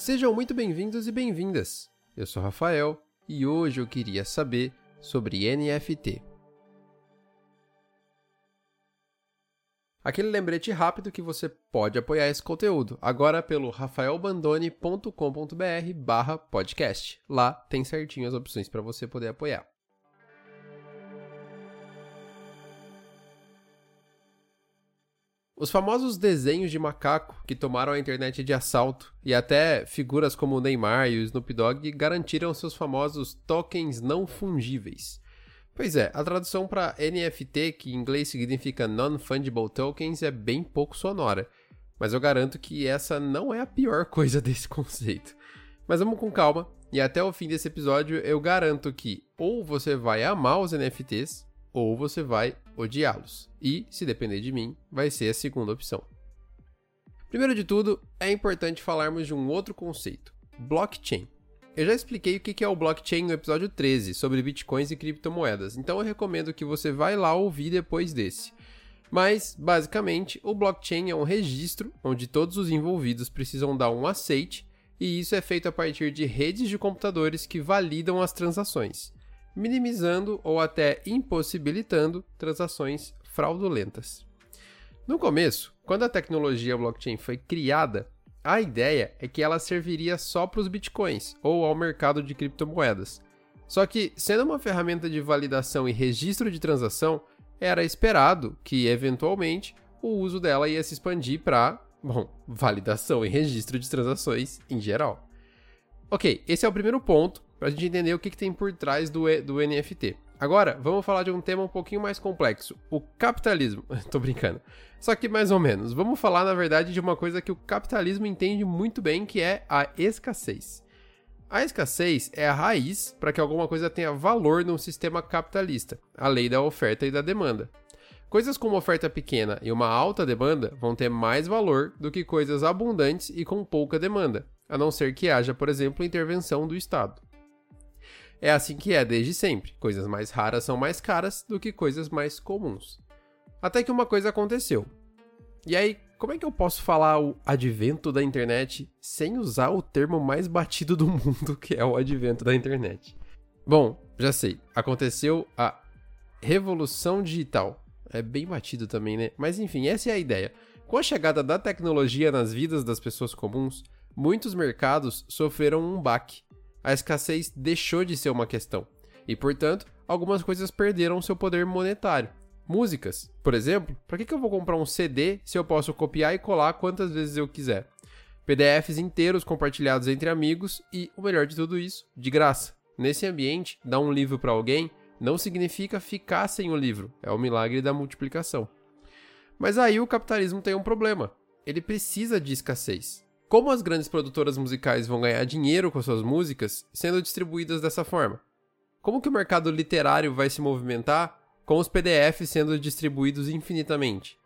Sejam muito bem-vindos e bem-vindas. Eu sou Rafael e hoje eu queria saber sobre NFT. Aquele lembrete rápido que você pode apoiar esse conteúdo, agora pelo rafaelbandone.com.br barra podcast. Lá tem certinho as opções para você poder apoiar. Os famosos desenhos de macaco que tomaram a internet de assalto e até figuras como o Neymar e o Snoop Dogg garantiram seus famosos tokens não fungíveis. Pois é, a tradução para NFT, que em inglês significa Non-Fungible Tokens, é bem pouco sonora, mas eu garanto que essa não é a pior coisa desse conceito. Mas vamos com calma, e até o fim desse episódio eu garanto que ou você vai amar os NFTs, ou você vai odiá-los. E, se depender de mim, vai ser a segunda opção. Primeiro de tudo, é importante falarmos de um outro conceito: blockchain. Eu já expliquei o que é o blockchain no episódio 13 sobre bitcoins e criptomoedas, então eu recomendo que você vá lá ouvir depois desse. Mas, basicamente, o blockchain é um registro onde todos os envolvidos precisam dar um aceite, e isso é feito a partir de redes de computadores que validam as transações minimizando ou até impossibilitando transações fraudulentas. No começo, quando a tecnologia blockchain foi criada, a ideia é que ela serviria só para os bitcoins ou ao mercado de criptomoedas. Só que, sendo uma ferramenta de validação e registro de transação, era esperado que, eventualmente, o uso dela ia se expandir para, bom, validação e registro de transações em geral. Ok, esse é o primeiro ponto para a gente entender o que, que tem por trás do, do NFT. Agora, vamos falar de um tema um pouquinho mais complexo: o capitalismo. Tô brincando. Só que mais ou menos. Vamos falar, na verdade, de uma coisa que o capitalismo entende muito bem, que é a escassez. A escassez é a raiz para que alguma coisa tenha valor num sistema capitalista, a lei da oferta e da demanda. Coisas com uma oferta pequena e uma alta demanda vão ter mais valor do que coisas abundantes e com pouca demanda, a não ser que haja, por exemplo, intervenção do Estado. É assim que é desde sempre. Coisas mais raras são mais caras do que coisas mais comuns. Até que uma coisa aconteceu. E aí, como é que eu posso falar o advento da internet sem usar o termo mais batido do mundo, que é o advento da internet? Bom, já sei. Aconteceu a revolução digital. É bem batido também, né? Mas enfim, essa é a ideia. Com a chegada da tecnologia nas vidas das pessoas comuns, muitos mercados sofreram um baque a escassez deixou de ser uma questão. E, portanto, algumas coisas perderam seu poder monetário. Músicas, por exemplo, para que, eu vou comprar um CD se eu posso copiar e colar quantas vezes eu quiser? PDFs inteiros compartilhados entre amigos e, o melhor de tudo isso, de graça. Nesse ambiente, dar um livro para alguém não significa ficar sem o livro, é o milagre da multiplicação. Mas aí o capitalismo tem um problema. Ele precisa de escassez. Como as grandes produtoras musicais vão ganhar dinheiro com suas músicas sendo distribuídas dessa forma? Como que o mercado literário vai se movimentar com os PDFs sendo distribuídos infinitamente?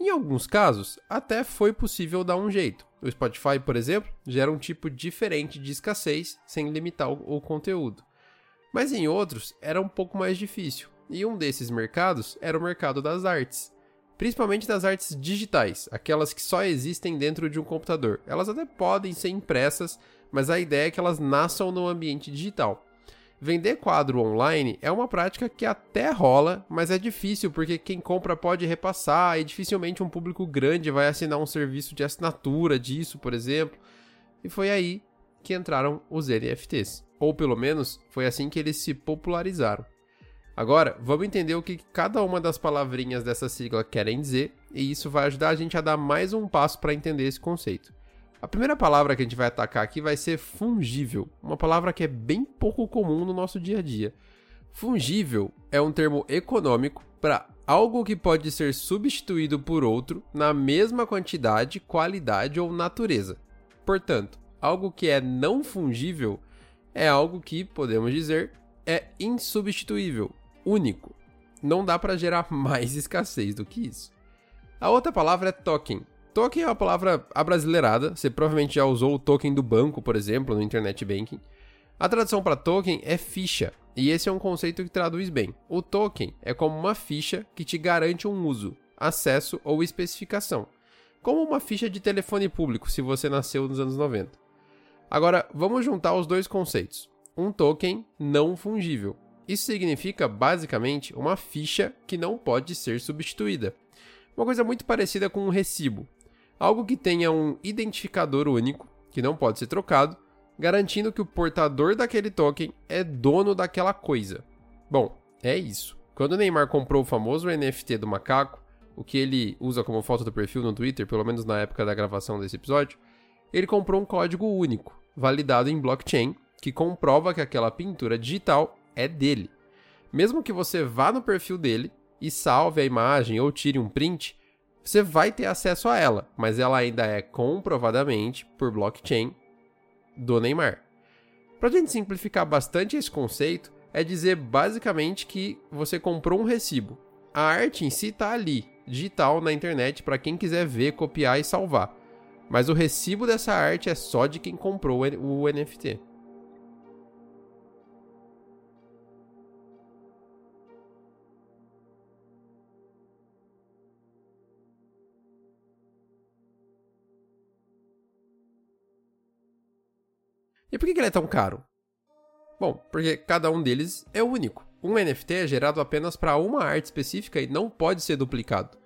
Em alguns casos, até foi possível dar um jeito. O Spotify, por exemplo, gera um tipo diferente de escassez sem limitar o conteúdo. Mas em outros era um pouco mais difícil, e um desses mercados era o mercado das artes principalmente das artes digitais, aquelas que só existem dentro de um computador. Elas até podem ser impressas, mas a ideia é que elas nasçam no ambiente digital. Vender quadro online é uma prática que até rola, mas é difícil porque quem compra pode repassar e dificilmente um público grande vai assinar um serviço de assinatura disso, por exemplo. E foi aí que entraram os NFTs. Ou pelo menos foi assim que eles se popularizaram. Agora, vamos entender o que cada uma das palavrinhas dessa sigla querem dizer, e isso vai ajudar a gente a dar mais um passo para entender esse conceito. A primeira palavra que a gente vai atacar aqui vai ser fungível, uma palavra que é bem pouco comum no nosso dia a dia. Fungível é um termo econômico para algo que pode ser substituído por outro na mesma quantidade, qualidade ou natureza. Portanto, algo que é não fungível é algo que, podemos dizer, é insubstituível, único. Não dá para gerar mais escassez do que isso. A outra palavra é token. Token é uma palavra abrasileirada, você provavelmente já usou o token do banco, por exemplo, no internet banking. A tradução para token é ficha, e esse é um conceito que traduz bem. O token é como uma ficha que te garante um uso, acesso ou especificação, como uma ficha de telefone público se você nasceu nos anos 90. Agora, vamos juntar os dois conceitos. Um token não fungível. Isso significa, basicamente, uma ficha que não pode ser substituída. Uma coisa muito parecida com um recibo. Algo que tenha um identificador único, que não pode ser trocado, garantindo que o portador daquele token é dono daquela coisa. Bom, é isso. Quando o Neymar comprou o famoso NFT do macaco, o que ele usa como foto do perfil no Twitter, pelo menos na época da gravação desse episódio, ele comprou um código único, validado em blockchain, que comprova que aquela pintura digital é dele. Mesmo que você vá no perfil dele e salve a imagem ou tire um print, você vai ter acesso a ela, mas ela ainda é comprovadamente por blockchain do Neymar. Para a gente simplificar bastante esse conceito, é dizer basicamente que você comprou um recibo. A arte em si está ali, digital na internet para quem quiser ver, copiar e salvar. Mas o recibo dessa arte é só de quem comprou o NFT. E por que ele é tão caro? Bom, porque cada um deles é único. Um NFT é gerado apenas para uma arte específica e não pode ser duplicado.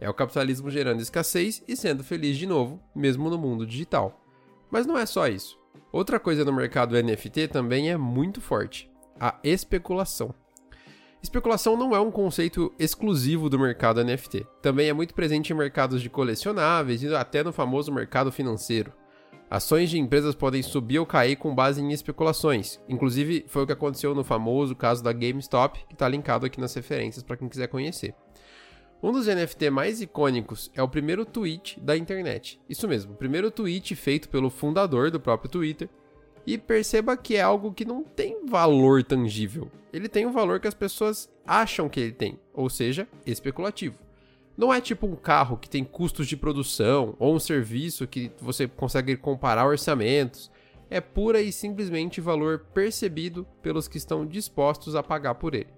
É o capitalismo gerando escassez e sendo feliz de novo, mesmo no mundo digital. Mas não é só isso. Outra coisa no mercado NFT também é muito forte: a especulação. Especulação não é um conceito exclusivo do mercado NFT. Também é muito presente em mercados de colecionáveis e até no famoso mercado financeiro. Ações de empresas podem subir ou cair com base em especulações. Inclusive, foi o que aconteceu no famoso caso da GameStop, que está linkado aqui nas referências para quem quiser conhecer. Um dos NFT mais icônicos é o primeiro tweet da internet. Isso mesmo, o primeiro tweet feito pelo fundador do próprio Twitter. E perceba que é algo que não tem valor tangível. Ele tem um valor que as pessoas acham que ele tem, ou seja, especulativo. Não é tipo um carro que tem custos de produção ou um serviço que você consegue comparar orçamentos. É pura e simplesmente valor percebido pelos que estão dispostos a pagar por ele.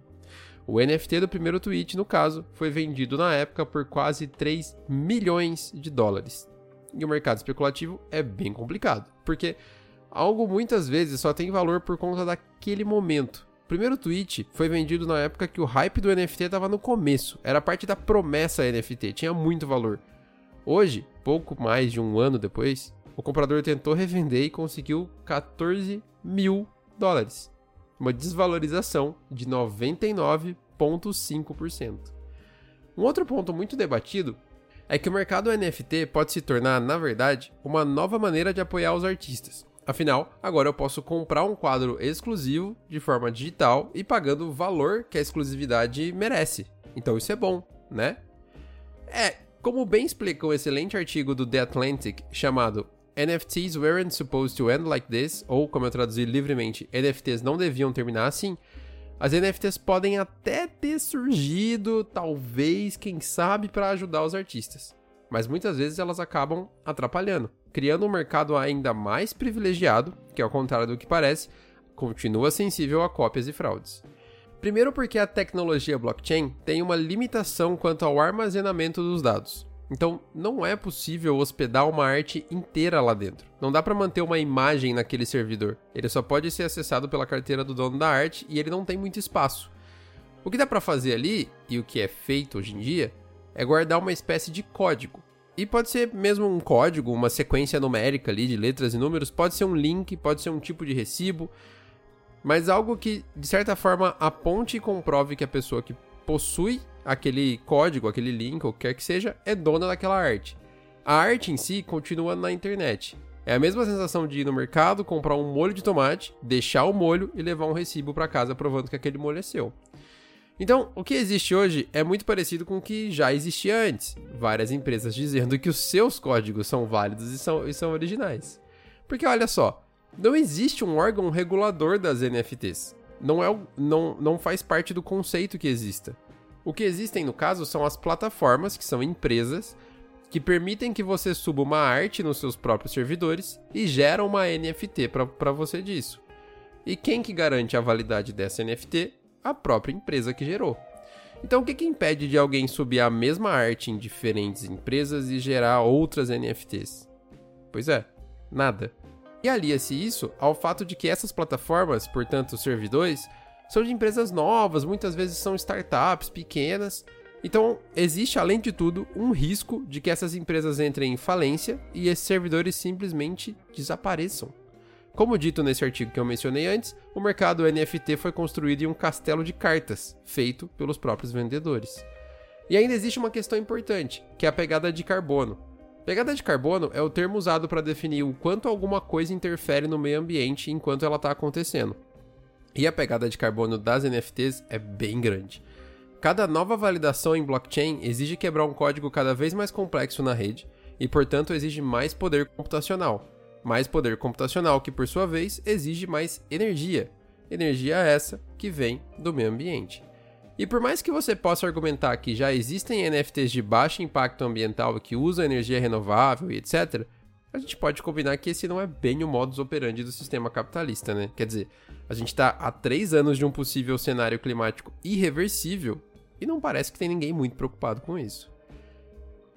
O NFT do primeiro tweet, no caso, foi vendido na época por quase 3 milhões de dólares. E o mercado especulativo é bem complicado, porque algo muitas vezes só tem valor por conta daquele momento. O primeiro tweet foi vendido na época que o hype do NFT estava no começo, era parte da promessa NFT, tinha muito valor. Hoje, pouco mais de um ano depois, o comprador tentou revender e conseguiu 14 mil dólares, uma desvalorização de 99,5%. Um outro ponto muito debatido é que o mercado NFT pode se tornar, na verdade, uma nova maneira de apoiar os artistas. Afinal, agora eu posso comprar um quadro exclusivo de forma digital e pagando o valor que a exclusividade merece. Então isso é bom, né? É, como bem explica um excelente artigo do The Atlantic chamado NFTs weren't supposed to end like this, ou como eu traduzi livremente, NFTs não deviam terminar assim. As NFTs podem até ter surgido, talvez, quem sabe, para ajudar os artistas, mas muitas vezes elas acabam atrapalhando criando um mercado ainda mais privilegiado, que ao contrário do que parece, continua sensível a cópias e fraudes. Primeiro porque a tecnologia blockchain tem uma limitação quanto ao armazenamento dos dados. Então, não é possível hospedar uma arte inteira lá dentro. Não dá para manter uma imagem naquele servidor. Ele só pode ser acessado pela carteira do dono da arte e ele não tem muito espaço. O que dá para fazer ali, e o que é feito hoje em dia, é guardar uma espécie de código e pode ser mesmo um código, uma sequência numérica ali de letras e números, pode ser um link, pode ser um tipo de recibo, mas algo que de certa forma aponte e comprove que a pessoa que possui aquele código, aquele link, ou quer que seja, é dona daquela arte. A arte em si continua na internet. É a mesma sensação de ir no mercado, comprar um molho de tomate, deixar o molho e levar um recibo para casa provando que aquele molho é seu. Então, o que existe hoje é muito parecido com o que já existia antes. Várias empresas dizendo que os seus códigos são válidos e são, e são originais. Porque olha só, não existe um órgão regulador das NFTs. Não, é, não, não faz parte do conceito que exista. O que existem, no caso, são as plataformas, que são empresas, que permitem que você suba uma arte nos seus próprios servidores e geram uma NFT para você disso. E quem que garante a validade dessa NFT a própria empresa que gerou. Então, o que, que impede de alguém subir a mesma arte em diferentes empresas e gerar outras NFTs? Pois é, nada. E alia-se isso ao fato de que essas plataformas, portanto servidores, são de empresas novas, muitas vezes são startups pequenas. Então, existe além de tudo um risco de que essas empresas entrem em falência e esses servidores simplesmente desapareçam. Como dito nesse artigo que eu mencionei antes, o mercado NFT foi construído em um castelo de cartas, feito pelos próprios vendedores. E ainda existe uma questão importante, que é a pegada de carbono. Pegada de carbono é o termo usado para definir o quanto alguma coisa interfere no meio ambiente enquanto ela está acontecendo. E a pegada de carbono das NFTs é bem grande. Cada nova validação em blockchain exige quebrar um código cada vez mais complexo na rede e, portanto, exige mais poder computacional, mais poder computacional, que por sua vez exige mais energia. Energia essa que vem do meio ambiente. E por mais que você possa argumentar que já existem NFTs de baixo impacto ambiental que usam energia renovável e etc., a gente pode combinar que esse não é bem o modus operandi do sistema capitalista, né? Quer dizer, a gente está há três anos de um possível cenário climático irreversível e não parece que tem ninguém muito preocupado com isso.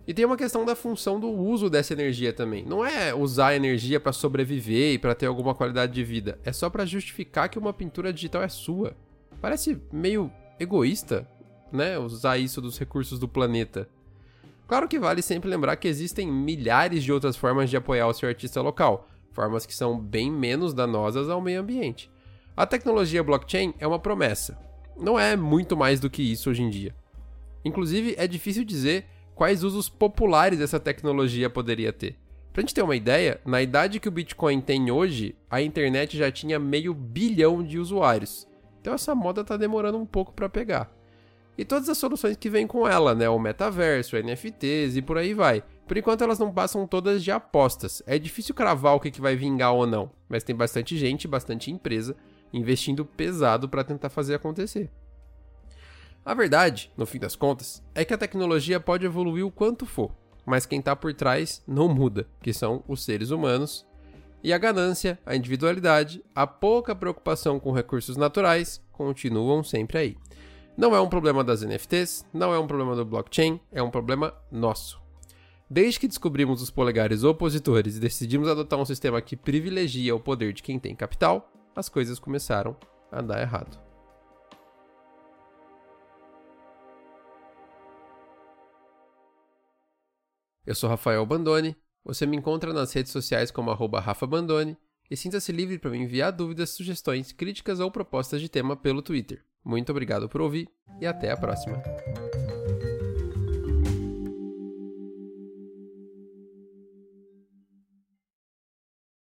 E tem uma questão da função do uso dessa energia também. Não é usar a energia para sobreviver e para ter alguma qualidade de vida. É só para justificar que uma pintura digital é sua. Parece meio egoísta, né? Usar isso dos recursos do planeta. Claro que vale sempre lembrar que existem milhares de outras formas de apoiar o seu artista local, formas que são bem menos danosas ao meio ambiente. A tecnologia blockchain é uma promessa. Não é muito mais do que isso hoje em dia. Inclusive, é difícil dizer quais usos populares essa tecnologia poderia ter. Pra gente ter uma ideia, na idade que o Bitcoin tem hoje, a internet já tinha meio bilhão de usuários. Então essa moda tá demorando um pouco para pegar. E todas as soluções que vêm com ela, né? O metaverso, NFTs e por aí vai. Por enquanto elas não passam todas de apostas. É difícil cravar o que, que vai vingar ou não, mas tem bastante gente, bastante empresa investindo pesado para tentar fazer acontecer. A verdade, no fim das contas, é que a tecnologia pode evoluir o quanto for, mas quem está por trás não muda, que são os seres humanos. E a ganância, a individualidade, a pouca preocupação com recursos naturais continuam sempre aí. Não é um problema das NFTs, não é um problema do blockchain, é um problema nosso. Desde que descobrimos os polegares opositores e decidimos adotar um sistema que privilegia o poder de quem tem capital, as coisas começaram a dar errado. Eu sou Rafael Bandone. Você me encontra nas redes sociais como @rafabandone e sinta-se livre para me enviar dúvidas, sugestões, críticas ou propostas de tema pelo Twitter. Muito obrigado por ouvir e até a próxima.